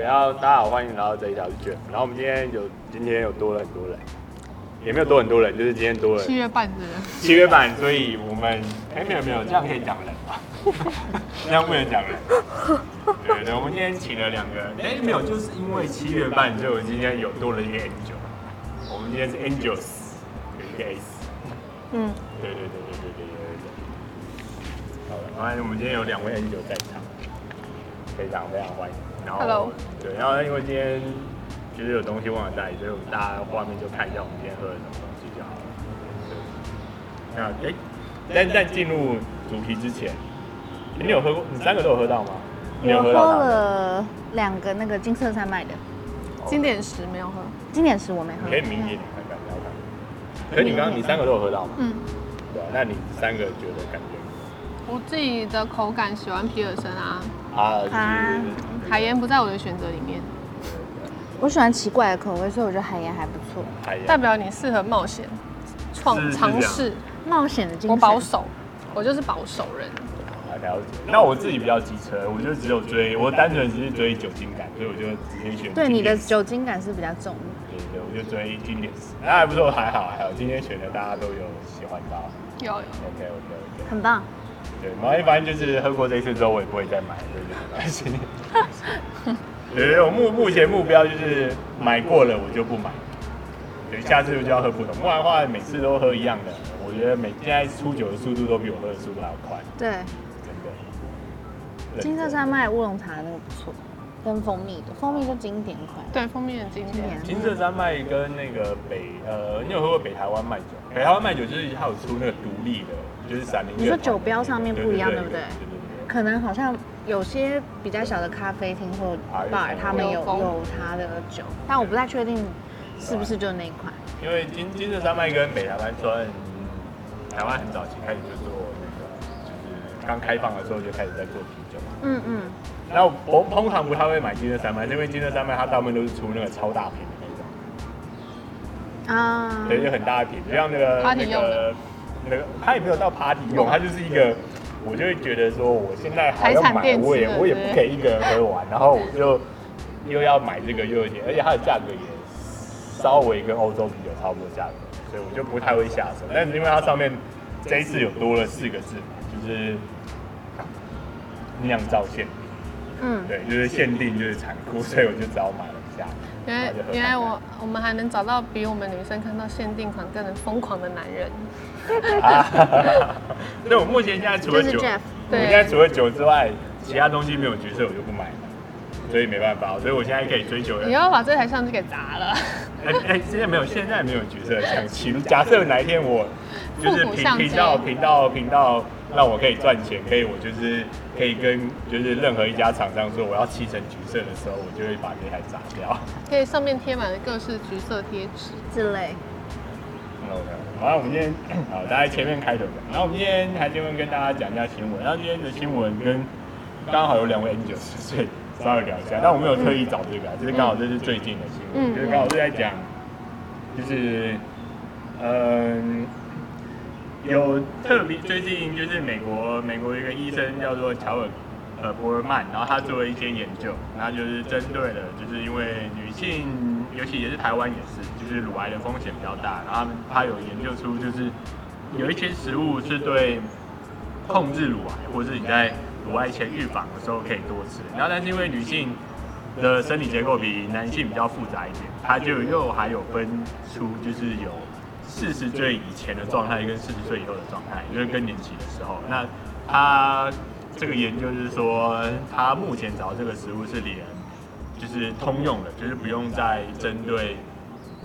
OK，然后大家好，欢迎来到这一条是 Jeff。然后我们今天有今天有多了很多人，也没有多很多人，就是今天多了七月半的人。七月半，所以我们哎没有没有，这样可以讲人吗？这样不能讲人。对对，我们今天请了两个，哎没有，就是因为七月半，所以我今天有多了一个 Angel。我们今天是 Angels，有一个 S。嗯，对对对对对对对对。好了，然后我们今天有两位 Angel 在场。非常非常欢迎，然后 Hello. 对，然后因为今天就是有东西忘了带，所以我们大家画面就看一下我们今天喝了什么东西就好了。对，那哎，但在进入主题之前，你有喝过？你三个都有喝到吗？有喝了两个那个金色山脉的，经典石没有喝，经典石我没喝。可以明年看看，不要看。可是你刚刚你三个都有喝到吗？嗯。对啊，那你三个觉得感觉？我自己的口感喜欢皮尔森啊。啊，海盐不在我的选择里面。我喜欢奇怪的口味，所以我觉得海盐还不错。代表你适合冒险、创尝试、冒险的精神。我保守，我就是保守人。了解。那我自己比较机车，我就只有追，我单纯只是追酒精感，所以我就直接选。对，你的酒精感是比较重。对对，我就追经典。那还不错，还好还好。今天选的大家都有喜欢到。有有。OK OK OK。很棒。对，然后一般就是喝过这一次之后，我也不会再买，对对对。对，我目目前目标就是买过了我就不买，对，下次就要喝不同，不然的话每次都喝一样的，我觉得每现在出酒的速度都比我喝的速度还要快。对，真的。金色山脉乌龙茶那个不错，跟蜂蜜的，蜂蜜就经典款。对，蜂蜜的经典。金色山脉跟那个北呃，你有喝过北台湾麦酒？北台湾麦酒就是它有出那个独立的。就是闪灵。你说酒标上面不一样，对不对？可能好像有些比较小的咖啡厅或 bar，他们有有它的酒，但我不太确定是不是就那一款。因为金金色山脉跟北台湾算台湾很早期开始就做那个，就是刚开放的时候就开始在做嗯嗯。然后我通常不太会买金色山脉，因为金色山脉它大部分都是出那个超大瓶的那种。啊。对，就很大瓶，就像那个 那个。那个它也没有到 party 用，它就是一个，我就会觉得说，我现在还要买，我也我也不给一个人喝完，然后我就又要买这个又有点，而且它的价格也稍微跟欧洲啤酒差不多价格，所以我就不太会下手。但是因为它上面这一次有多了四个字，就是酿造限定，嗯，对，就是限定就是残酷，所以我就只好买了一下。原来原来我我们还能找到比我们女生看到限定款更能疯狂的男人。那我目前现在除了酒，我现在除了酒之外，其他东西没有角色我就不买了，所以没办法，所以我现在可以追求。你要把这台相机给砸了。哎哎，现在没有，现在没有角色相机。假设哪一天我就是频频道频道频道让我可以赚钱，可以我就是可以跟就是任何一家厂商说我要漆成橘色的时候，我就会把这台砸掉。可以上面贴满了各式橘色贴纸之类。OK。好，我们今天 好，大家前面开头的。然后我们今天还今天跟大家讲一下新闻。然后今天的新闻跟刚好有两位 Angel，所以稍微聊一下。但我没有特意找这个，就是刚好这是最近的新闻，就是刚好是在讲，就是嗯，有特别最近就是美国美国一个医生叫做乔尔呃博尔曼，然后他做了一些研究，然后就是针对了，就是因为女性。尤其也是台湾也是，就是乳癌的风险比较大。然后他们他有研究出，就是有一些食物是对控制乳癌，或者是你在乳癌前预防的时候可以多吃。然后但是因为女性的生理结构比男性比较复杂一点，它就又还有分出就是有四十岁以前的状态跟四十岁以后的状态，就是更年期的时候。那他这个研究就是说，他目前找这个食物是连。就是通用的，就是不用再针对，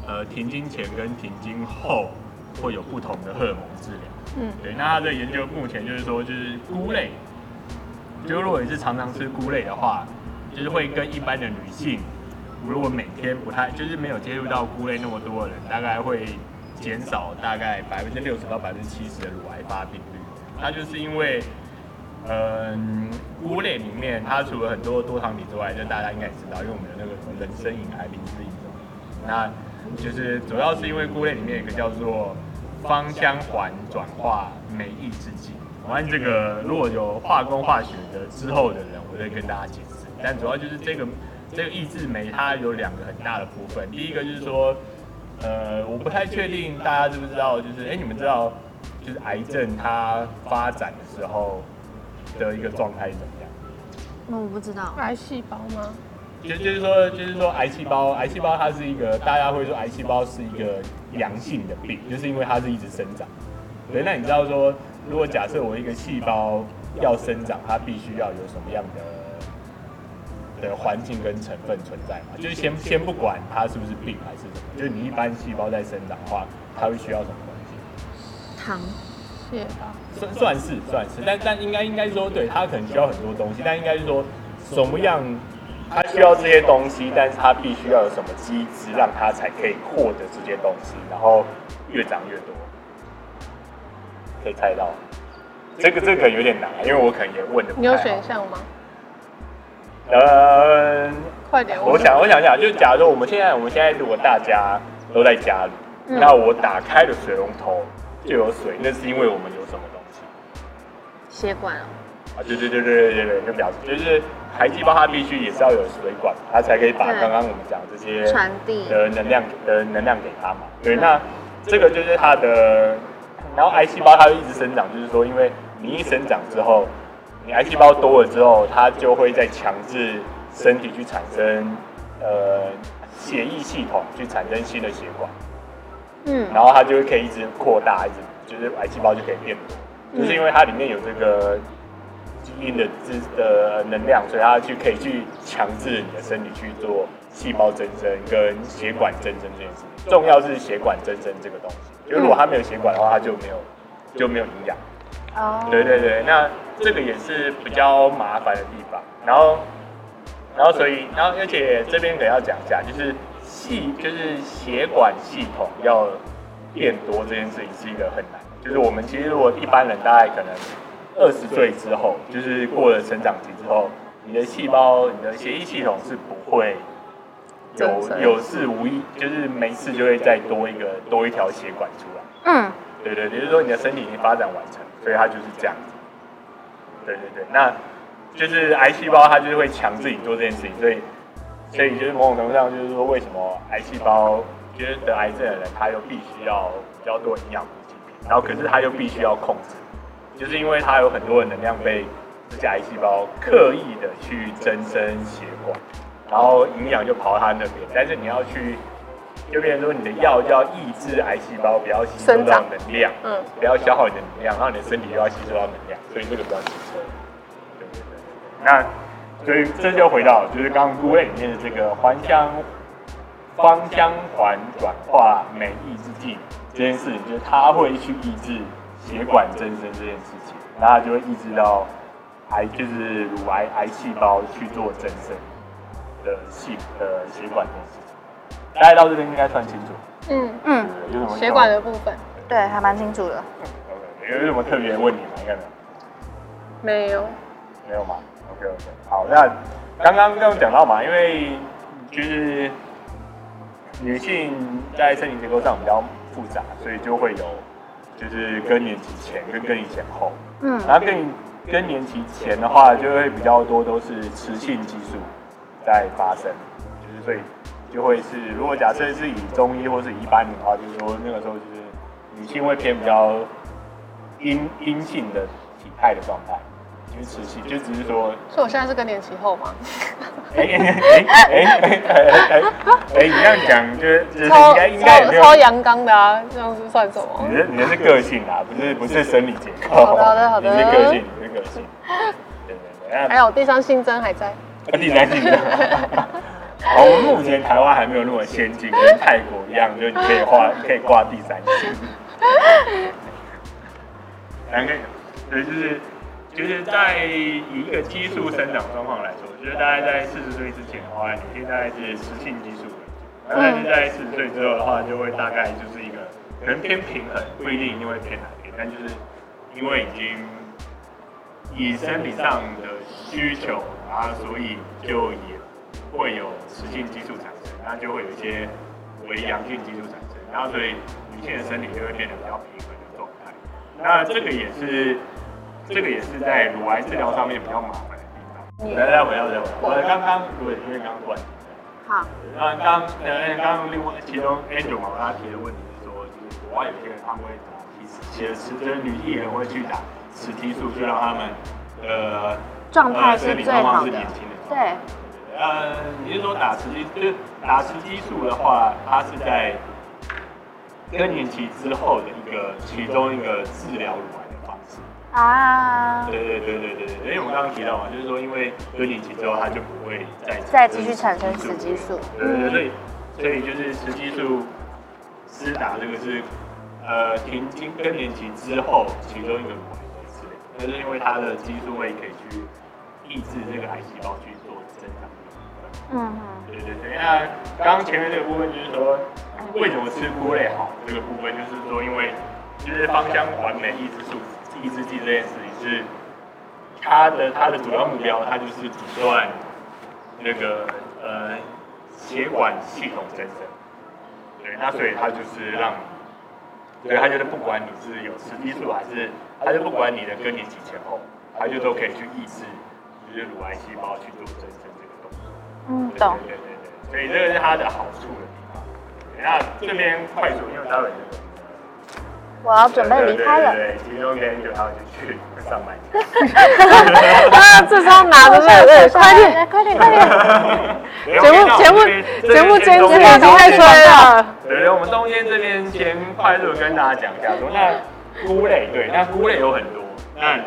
呃，停经前跟停经后会有不同的荷尔蒙治疗。嗯，对。那他的研究目前就是说，就是菇类，就如果你是常常吃菇类的话，就是会跟一般的女性，如果每天不太，就是没有接触到菇类那么多的人，大概会减少大概百分之六十到百分之七十的乳癌发病率。它就是因为。嗯，菇类里面它除了很多多糖体之外，就大家应该也知道，因为我们的那个人参饮还名之一种。那就是主要是因为菇类里面有一个叫做芳香环转化酶抑制剂。关于这个如果有化工化学的之后的人，我再跟大家解释。但主要就是这个这个抑制酶它有两个很大的部分，第一个就是说，呃，我不太确定大家知不知道，就是哎，你们知道，就是癌症它发展的时候的一个状态是怎么样？我不知道，癌细胞吗？就就是说，就是说，癌细胞，癌细胞它是一个，大家会说癌细胞是一个良性的病，就是因为它是一直生长。对，那你知道说，如果假设我一个细胞要生长，它必须要有什么样的的环境跟成分存在嘛？就是先先不管它是不是病还是什么，就是你一般细胞在生长的话，它会需要什么东西？糖、血吧？算算是算是，但但应该应该说，对，它可能需要很多东西，但应该是说什么样？它需要这些东西，但是它必须要有什么机制，让它才可以获得这些东西，然后越长越多。可以猜到，这个这个有点难，因为我可能也问的。你有选项吗？嗯，快点。我想，我想想，就假如说我们现在，我们现在如果大家都在家里，嗯、那我打开了水龙头就有水，那是因为我们有什么东西？血管哦啊，对对对对对对，就表示就是癌细胞它必须也是要有水管，它才可以把刚刚我们讲这些传递的能量的能量给它嘛。对，那这个就是它的，然后癌细胞它就一直生长，就是说因为你一生长之后，你癌细胞多了之后，它就会在强制身体去产生呃血液系统去产生新的血管，嗯，然后它就会可以一直扩大，一直就是癌细胞就可以变多，就是因为它里面有这个。基因的资的能量，所以它去可以去强制你的身体去做细胞增生跟血管增生这件事情。重要是血管增生这个东西，就如果它没有血管的话，它就没有就没有营养。哦，对对对，那这个也是比较麻烦的地方。然后，然后所以，然后而且这边可要讲一下，就是细就是血管系统要变多这件事情是一个很难。就是我们其实如果一般人大概可能。二十岁之后，就是过了成长期之后，你的细胞、你的血液系统是不会有有事无意，就是没事就会再多一个多一条血管出来。嗯，对对，也就是说你的身体已经发展完成，所以它就是这样子。对对对，那就是癌细胞它就是会强制你做这件事情，所以所以就是某种程度上就是说，为什么癌细胞就是得癌症的人，他又必须要比较多营养补给品，然后可是他又必须要控制。就是因为他有很多的能量被这些癌细胞刻意的去增生血管，然后营养就跑到他那边，但是你要去，就变成说你的药就要抑制癌细胞不要吸收到能量，嗯，不要消耗你的能量，然后你的身体又要吸收到能量，所以这个比较奇怪。对对对。那所以这就回到就是刚刚顾问里面的这个环香芳香环转化酶抑制剂这件事情，就是它会去抑制。血管增生这件事情，然后就会抑制到癌，就是乳癌癌细胞去做增生的细的血管这件事情。大家到这边应该算清楚。嗯嗯。有什么血管的部分？对，还蛮清楚的。OK，有什么特别问题吗？应该没有。没有。没有吗？OK OK。好，那刚刚刚讲到嘛，因为就是女性在身体结构上比较复杂，所以就会有。就是更年期前跟更年期前后，嗯，然后更更年期前的话，就会比较多都是雌性激素在发生，就是所以就会是，如果假设是以中医或是以一般的话，就是说那个时候就是女性会偏比较阴阴性的体态的状态。就是持续就只是说，所以我现在是更年期后吗？哎哎哎哎哎哎，你这样讲就是就是应该应该超阳刚的啊，这样是算什么？你的你的是个性啊，不是不是生理结构。好的好的好的，你是个性，你是个性。对对对，还有第三性征还在。第三性征。好，我们目前台湾还没有那么先进，跟泰国一样，就是你可以挂可以挂第三性。两个，对，就是。就是在以一个激素生长状况来说，我觉得大概在四十岁之前的话，女性大概是雌性激素；但是在四十岁之后的话，就会大概就是一个可能偏平衡，不一定一定会偏哪边，但就是因为已经以生理上的需求啊，所以就也会有雌性激素产生，然后就会有一些微阳性激素产生，然后所以女性的身体就会变得比较平衡的状态。那这个也是。这个也是在乳癌治疗上面比较麻烦的地方。来来回到这，我刚刚，对，因为刚刚断。好。那刚呃刚刚另外其中 Angel 嘛，他提的问题是说，就是国外有些人他们会打其实雌就是女艺人会去打雌激素，就让他们呃状态是最好的。对。呃，你是说打雌激就是打雌激素的话，它是在更年期之后的一个其中一个治疗乳癌的方式啊。对对对对对对，因为我们刚刚提到嘛，就是说因为更年期之后，它就不会再再继续产生雌激素。对对对，所以所以就是雌激素施打这个是呃停经更年期之后其中一个乳癌的治疗，那是因为它的激素会可以去抑制这个癌细胞去。嗯，对对对，那刚刚前面这个部分就是说，为什么吃菇类好？这个部分就是说，因为就是芳香环酶抑制素、抑制剂这件事情是它的它的主要目标，它就是阻断那个呃血管系统增生。对，那所以它就是让，对它就是不管你是有雌激素还是，它就不管你的更年期前后，它就都可以去抑制就是乳癌细胞去做增生。嗯，懂。对对对，所以这个是它的好处的地方。那这边快速，因为待会我要准备离开了。对，其中跟有他就去上班。啊，这时候拿着这个，快点，快点，快点。节目节目节目监制已经在催了。对对，我们中间这边先快速跟大家讲一下，说那菇类，对，那菇类有很多，那。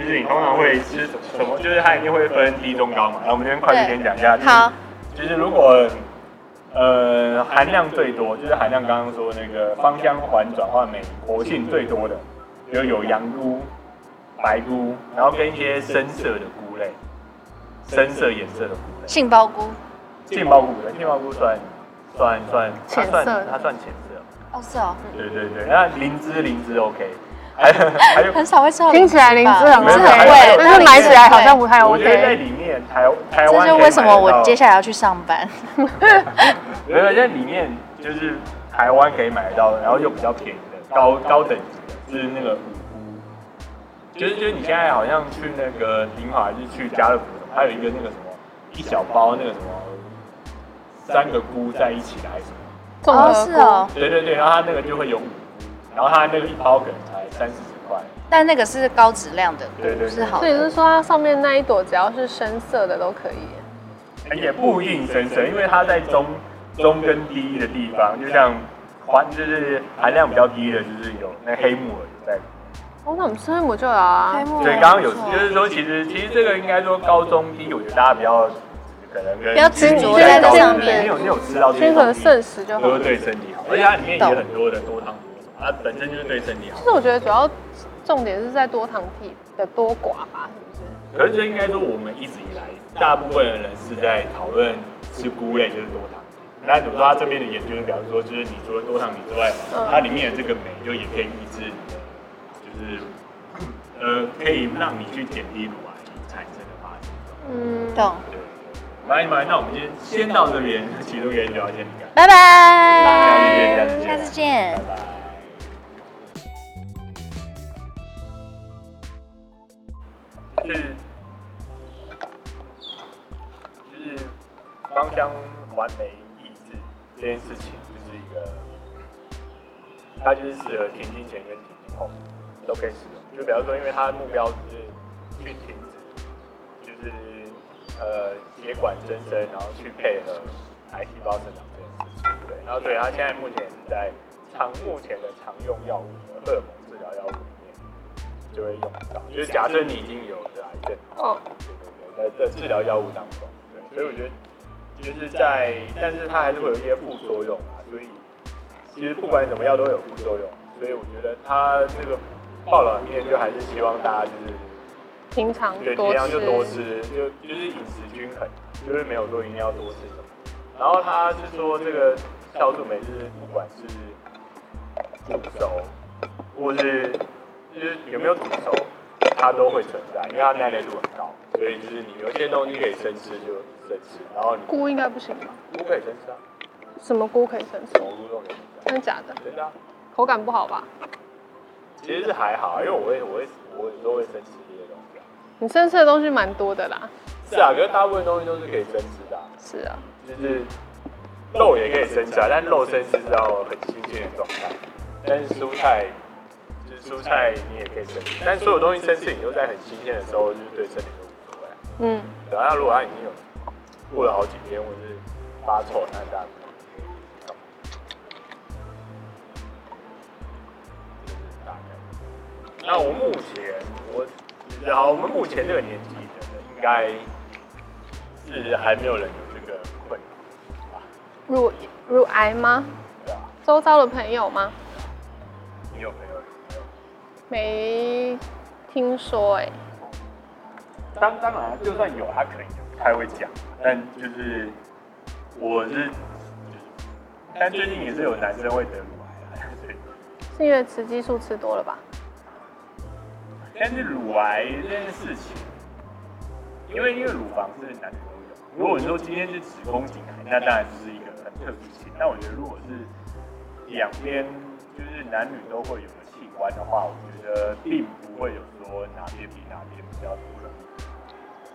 就是你通常会吃什么？就是它一定会分低、中、高嘛。那我们这边快速先讲一下。好。就是如果呃含量最多，就是含量刚刚说那个芳香环转换酶活性最多的，就有羊菇、白菇，然后跟一些深色的菇类，深色颜色的菇类。杏鲍菇。杏鲍菇的杏鲍菇算算算浅色，它算浅色。哦，是哦。对对对，那灵芝灵芝 OK。还有很少会吃到，听起来灵芝很是很贵，但是买起来好像不太 OK。我觉得在里面台台湾，这就为什么我接下来要去上班。没有，在里面就是台湾可以买得到，然后又比较便宜的高高等级的，就是那个五菇，就是就是你现在好像去那个鼎好还是去家乐福，还有一个那个什么一小包那个什么三个菇在一起的还是什么？哦，是哦。对对对，然后它那个就会有五菇，然后它那个一包可能。三四十块，但那个是高质量的，对对，是好。所以是说它上面那一朵只要是深色的都可以，也不一定深色，因为它在中中跟低的地方，就像环就是含量比较低的，就是有那黑木耳在。哦，那我们吃黑木耳就有啊。黑木耳。对，刚刚有，就是说其实其实这个应该说高中低，我觉得大家比较可能跟比较执着在上面，你有你有吃到这些均衡摄食就好，都对身体好，而且它里面也有很多的多糖。它本身就是对身体好。其实我觉得主要重点是在多糖体的多寡吧，是不是？可是这应该说我们一直以来大部分的人是在讨论吃菇类就是多糖体。那比如说他这边的研究，表示说，就是你除了多糖体之外，它里面的这个酶就也可以抑制你的，就是呃可以让你去减低乳癌产生的发生。嗯，懂。对。来来，那我们今天先到这边，其中原因就要先离开。拜拜。下次见。拜拜。是，就是芳香环酶抑制这件事情，就是一个，它就是适合停经前跟停经后都可以使用。就比方说，因为它的目标是去停止，就是呃血管增生，然后去配合癌细胞生长这件事情。对，然后对，它现在目前是在常目前的常用药物荷尔蒙。就会用到，就是假设你已经有了癌症，哦，对对对，在治疗药物当中，对，所以我觉得就是在，但是它还是会有一些副作用啊，所以其实不管怎么药都有副作用，所以我觉得它这个报道里面就还是希望大家就是平常对，平常就多吃，就就是饮食均衡，就是没有说一定要多吃什么。然后他是说这个酵素酶是不管是煮熟或是。就是有没有煮熟，它都会存在，因为它耐热度很高，所以就是你有些东西可以生吃就生吃，然后你菇应该不行吧？菇可以生吃啊。什么菇可以生吃？菇都可以生吃。真的假的？真的啊。口感不好吧？其实是还好，因为我会我会我有时候会生吃这些东西。你生吃的东西蛮多的啦。是啊，可是大部分东西都是可以生吃的。是啊。就是肉也可以生吃啊，但肉生吃是要很新鲜的状态。但是蔬菜，就是蔬菜你也可以生吃，但所有东西生吃，你都在很新鲜的时候，就是对身体都无所谓。嗯。然后如果它已经有过了好几天，或者是发臭，那大家。那我目前，我，然后我们目前这个年纪的人，应该是还没有人有这个困扰吧？乳乳癌吗？对啊。周遭的朋友吗？你有没有？没听说哎、欸。当当然，就算有，他可能也不太会讲。但就是，我是，但最近也是有男生会得乳癌，对。是因为雌激素吃多了吧？但是乳癌这件事情，因为因为乳房是男女都有。如果你说今天是子宫颈癌，那当然就是一个很特殊性。但我觉得如果是两边就是男女都会有的器官的话，我觉得并不会有说哪边比哪边比较多的。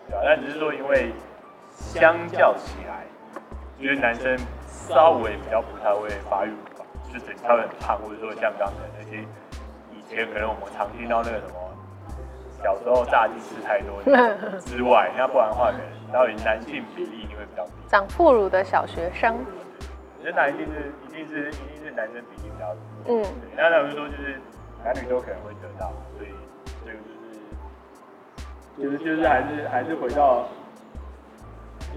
对啊，但只是说因为相较起来，就是男生稍微比较不太会发育就是他会很胖，或者说像刚才那些以前可能我们常听到那个什么。小时候炸鸡吃太多 之外，那不然的话，到底男性比例一定会比较低。长副乳的小学生，我觉得男一定是一定是一定是男生比例比较多。嗯，那他们说就是男女都可能会得到，所以这个就是就是就是还是还是回到，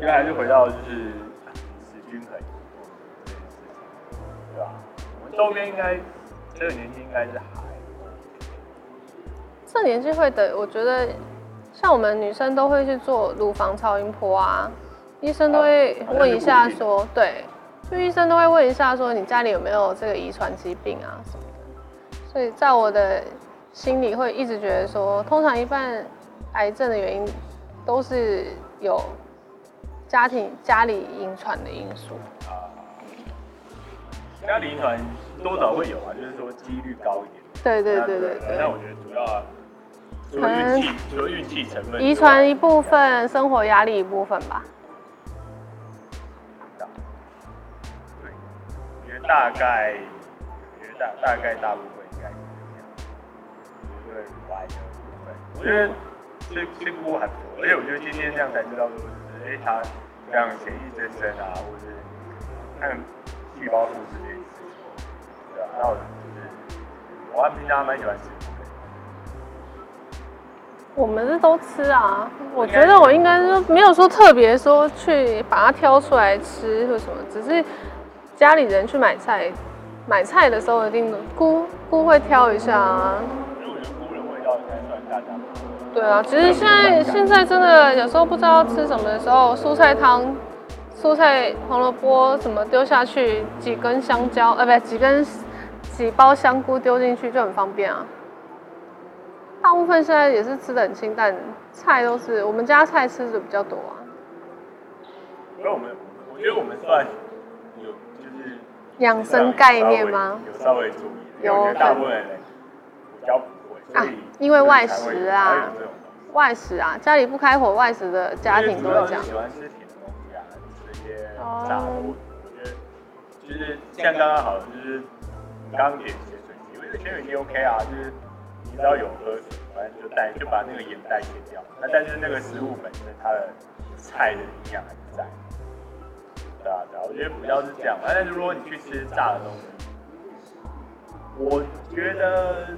应该还是回到就是饮食均衡这件事情，对吧？我们周边应该这个年纪应该是还。这年纪会的，我觉得像我们女生都会去做乳房超音波啊，医生都会问一下说，对，就医生都会问一下说，你家里有没有这个遗传疾病啊什么的。所以在我的心里会一直觉得说，通常一半癌症的原因都是有家庭家里遗传的因素。啊，家里遗传多少会有啊，就是说几率高一点。对对对对对。那我觉得主要。可能运气成分，遗传一部分，生活压力一部分吧。对，我觉得大概，我觉得大大概大部分。对，乳癌的部分，我觉得这这部很多，而且我觉得今天这样才知道说，就是哎，他像血液增生啊，或者是看细胞素这些事情，对啊，那我就是我还平常蛮喜欢吃。我们是都吃啊，我觉得我应该说没有说特别说去把它挑出来吃或什么，只是家里人去买菜，买菜的时候一定菇菇会挑一下啊。对啊，其实现在现在真的有时候不知道吃什么的时候，蔬菜汤、蔬菜红萝卜什么丢下去，几根香蕉，呃，不，几根几包香菇丢进去就很方便啊。大部分现在也是吃的很清淡，菜都是我们家菜吃的比较多啊。因为我们，我觉得我们算有就是养生概念吗？有稍微注意，有。大部分人比较不会啊，因为外食啊，外食啊，家里不开火，外食的家庭都会这样。喜欢吃甜的东西啊，吃一些炸物，我觉得就是像刚刚好，就是刚点咸水鸡，我觉得咸水鸡 OK 啊，就是你。只要有喝水，反正就带就把那个盐代谢掉。那但是那个食物本身它的菜的营养还在。对啊，对啊，我觉得主要是这样。但是如果你去吃炸的东西，我觉得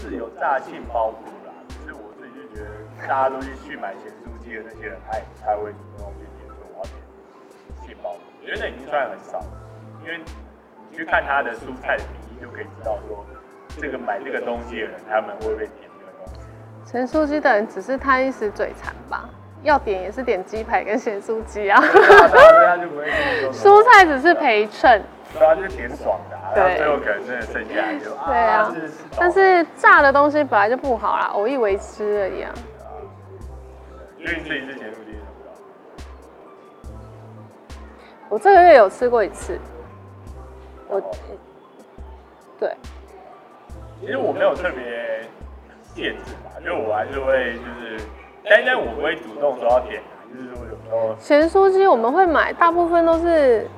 是有炸杏鲍菇啦。只是我自己就觉得，大家都去去买咸酥鸡的那些人，他也不太会主动去点说我要点杏鲍菇。我觉得那已经算很少，因为你去看他的蔬菜的比例，就可以知道说。这个买这个东西的人，他们会不会点这个东西？咸酥鸡的人只是贪一时嘴馋吧，要点也是点鸡排跟咸酥鸡啊。蔬菜只是陪衬。对啊，就是点爽的，啊，然后最后可能真的剩下就对啊。但是炸的东西本来就不好啦，偶一为之而已啊。所以你这一次咸酥鸡我这个月有吃过一次。我对。其实我没有特别限制吧，就我还是会就是，但但我不会主动说要点就是说有时候咸酥鸡我们会买，大部分都是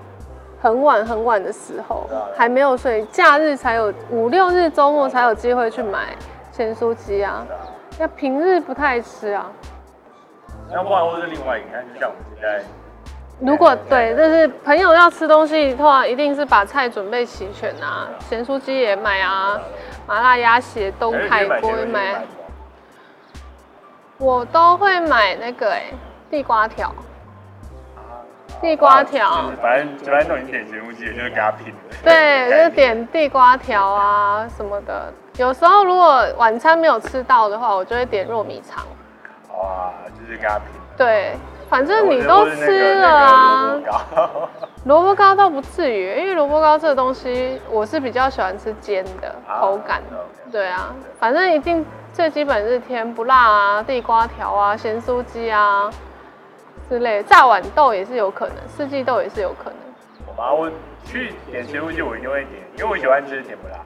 很晚很晚的时候，还没有睡，假日才有五六日周末才有机会去买咸酥鸡啊。那平日不太吃啊。那不然或是另外，你看，就像我们现在，如果对，就是朋友要吃东西的话，一定是把菜准备齐全啊，咸酥鸡也买啊，麻辣鸭血、东海锅也买。我都会买那个哎、欸，地瓜条。地瓜条。反正反正都已经点咸酥鸡，就是给他拼。对，就是点地瓜条啊什么的。有时候如果晚餐没有吃到的话，我就会点糯米肠。哇，就是给他拼。对，反正你都吃了啊。萝卜糕倒不至于，因为萝卜糕这个东西，我是比较喜欢吃煎的口感。对啊，反正一定。最基本是甜不辣啊，地瓜条啊，咸酥鸡啊之类，炸豌豆也是有可能，四季豆也是有可能。我妈，我去点咸酥鸡，我一定会点，因为我喜欢吃甜不辣。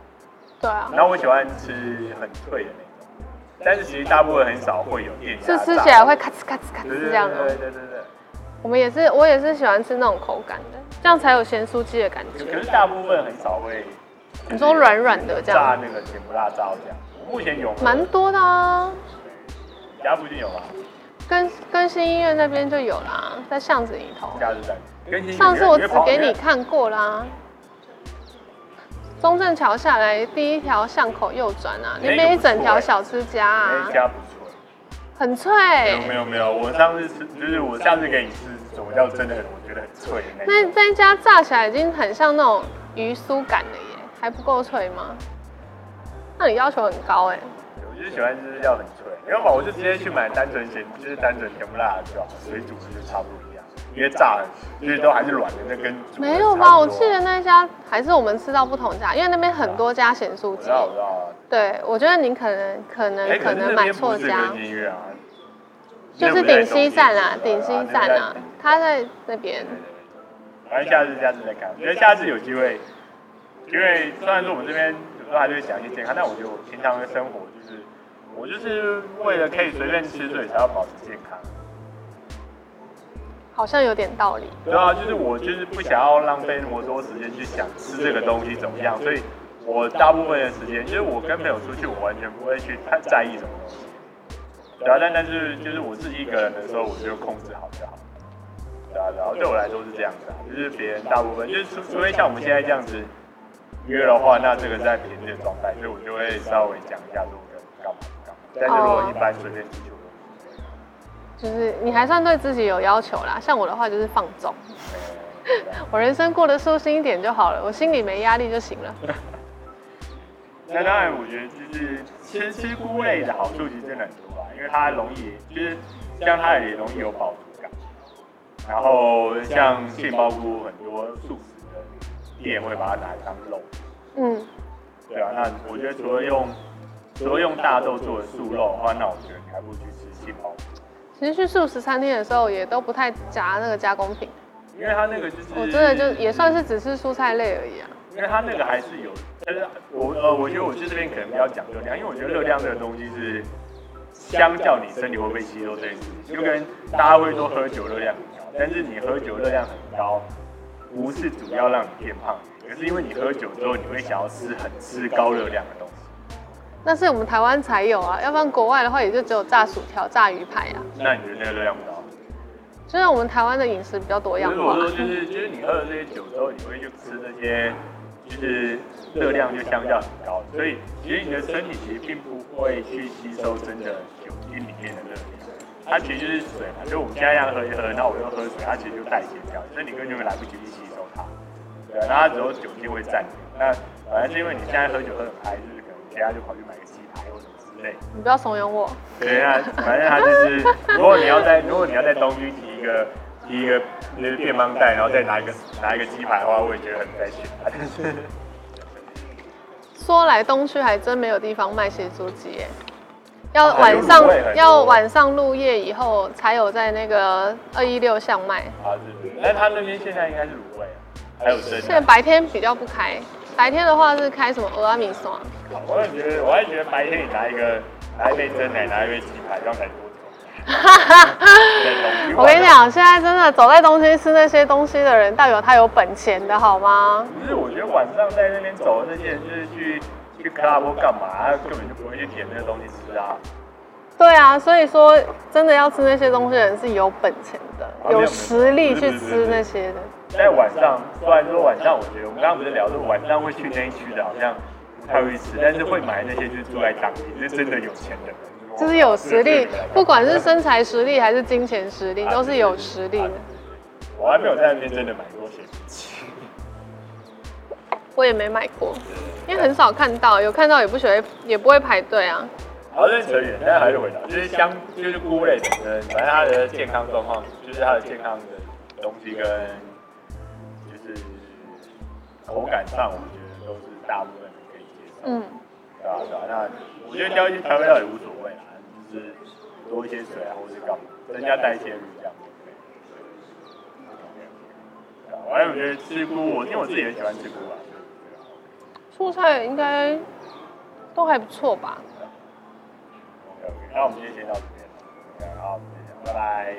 对啊。然后我喜欢吃很脆的那种，但是其实大部分很少会有店家。是吃起来会咔哧咔哧咔哧这样的。对对对对对。我们也是，我也是喜欢吃那种口感的，这样才有咸酥鸡的感觉。可是大部分很少会。你说软软的这样。炸那个甜不辣炸这样。目前有蛮多的啊，家附近有吗？跟跟新医院那边就有啦，在巷子里头。上次我只给你看过啦。中正桥下来第一条巷口右转啊，那边一整条小吃家啊。那家不错。很脆。没有没有没有，我上次吃就是我上次给你吃，什么叫真的很？我觉得很脆的那。那那家炸起来已经很像那种鱼酥感了耶，还不够脆吗？那你要求很高哎、就是喜欢就是要很脆，没有嘛，我就直接去买单纯咸，就是单纯甜不辣的就好，水煮的就差不多一样，因为炸的就是都还是软的，那跟没有吧？我记得那一家还是我们吃到不同家，因为那边很多家咸酥鸡。我知道，我知道。对，我觉得您可能可能、欸、可能买错家。啊、就是顶溪站啊，顶溪站啊，他在那边。反正下次下次再看，我觉得下次有机会，因为虽然说我们这边。有时候还是会讲一些健康，但我觉得我平常的生活就是，我就是为了可以随便吃，所以才要保持健康。好像有点道理。对啊，就是我就是不想要浪费那么多时间去想吃这个东西怎么样，所以我大部分的时间，就是我跟朋友出去，我完全不会去太在意什么东西。对啊，但但是就是我自己一个人的时候，我就控制好就好。对啊，然后对我来说是这样子啊，就是别人大部分就是除除非像我们现在这样子。约的话，那这个在平日的状态，所以我就会稍微讲一下说干嘛干嘛。但是如果一般随便踢球，就是你还算对自己有要求啦。像我的话就是放纵，我人生过得舒心一点就好了，我心里没压力就行了。那当然，我觉得就是吃吃菇类的好处其实真的很多吧，因为它容易，就是像它也容易有饱足感。然后像杏鲍菇很多素食的。店会把它拿来当肉，嗯，对啊，那我觉得除了用除了用大豆做的素肉的话，那我觉得你还不如去吃杏鲍菇。其实去素食餐厅的时候，也都不太夹那个加工品，因为它那个就是我真的就也算是只吃蔬菜类而已啊。因为它那个还是有，但是我呃，我觉得我去这边可能比较讲热量，因为我觉得热量这个东西是相较你身体会不会吸收这件事情，就跟大家会说喝酒热量很高，但是你喝酒热量很高。不是主要让你变胖，而是因为你喝酒之后，你会想要吃很吃高热量的。那是我们台湾才有啊，要不然国外的话也就只有炸薯条、炸鱼排啊。那你觉得那个热量不高？虽然我们台湾的饮食比较多样化。如果说就是就是你喝了这些酒之后，你会去吃那些，就是热量就相较很高，所以其实你的身体其实并不会去吸收真的酒精里面的热量。它其实就是水嘛，就我们现在这样喝一喝，然后我又喝水，它其实就代谢掉，所以你根本就会来不及去吸收它。对，然后它只有酒精会占据。那反正是因为你现在喝酒喝很嗨，就是可能等下就跑去买个鸡排或什么之类。你不要怂恿我。对啊，反正他就是，如果你要在如果你要在东区提一个提一个那个便当袋，然后再拿一个拿一个鸡排的话，我也觉得很在线。说来东区还真没有地方卖咸酥鸡耶。要晚上要晚上入夜以后才有在那个二一六巷卖。啊，是是。那他那边现在应该是卤味啊，还有蒸。现在白天比较不开，白天的话是开什么蚵仔面线。我也觉得，我还觉得白天你拿一个拿一杯真奶，拿一杯鸡排，这样才多我跟你讲，现在真的走在东西吃那些东西的人，代表他有本钱的好吗？不是，我觉得晚上在那边走的那些人，就是去去 club 干嘛？他根本就不会去点那个东西吃啊。对啊，所以说真的要吃那些东西的人是有本钱的，啊、有实力去吃那些的。在晚上，虽然说晚上，我觉得我们刚刚不是聊说晚上会去那一区的，好像不太会吃，但是会买那些就是住在当地，就是真的有钱的。就是有实力，不管是身材实力还是金钱实力，都是有实力的。我还没有在那边真的买过显示器，我也没买过，因为很少看到，有看到也不喜欢，也不会排队啊。好，这扯远，但是还是回答，就是香，就是菇类本身，反正它的健康状况，就是它的健康的东西跟就是口感上，我觉得都是大部分人可以接受。嗯，对啊？对啊？那我觉得调一些调味料也无所谓啦。就是多一些水啊，或者是干嘛，增加代谢率这样。我还有觉得吃菇，我因为我自己很喜欢吃菇啊。蔬菜应该都还不错吧。OK 那我们今天先到这边。好，拜拜。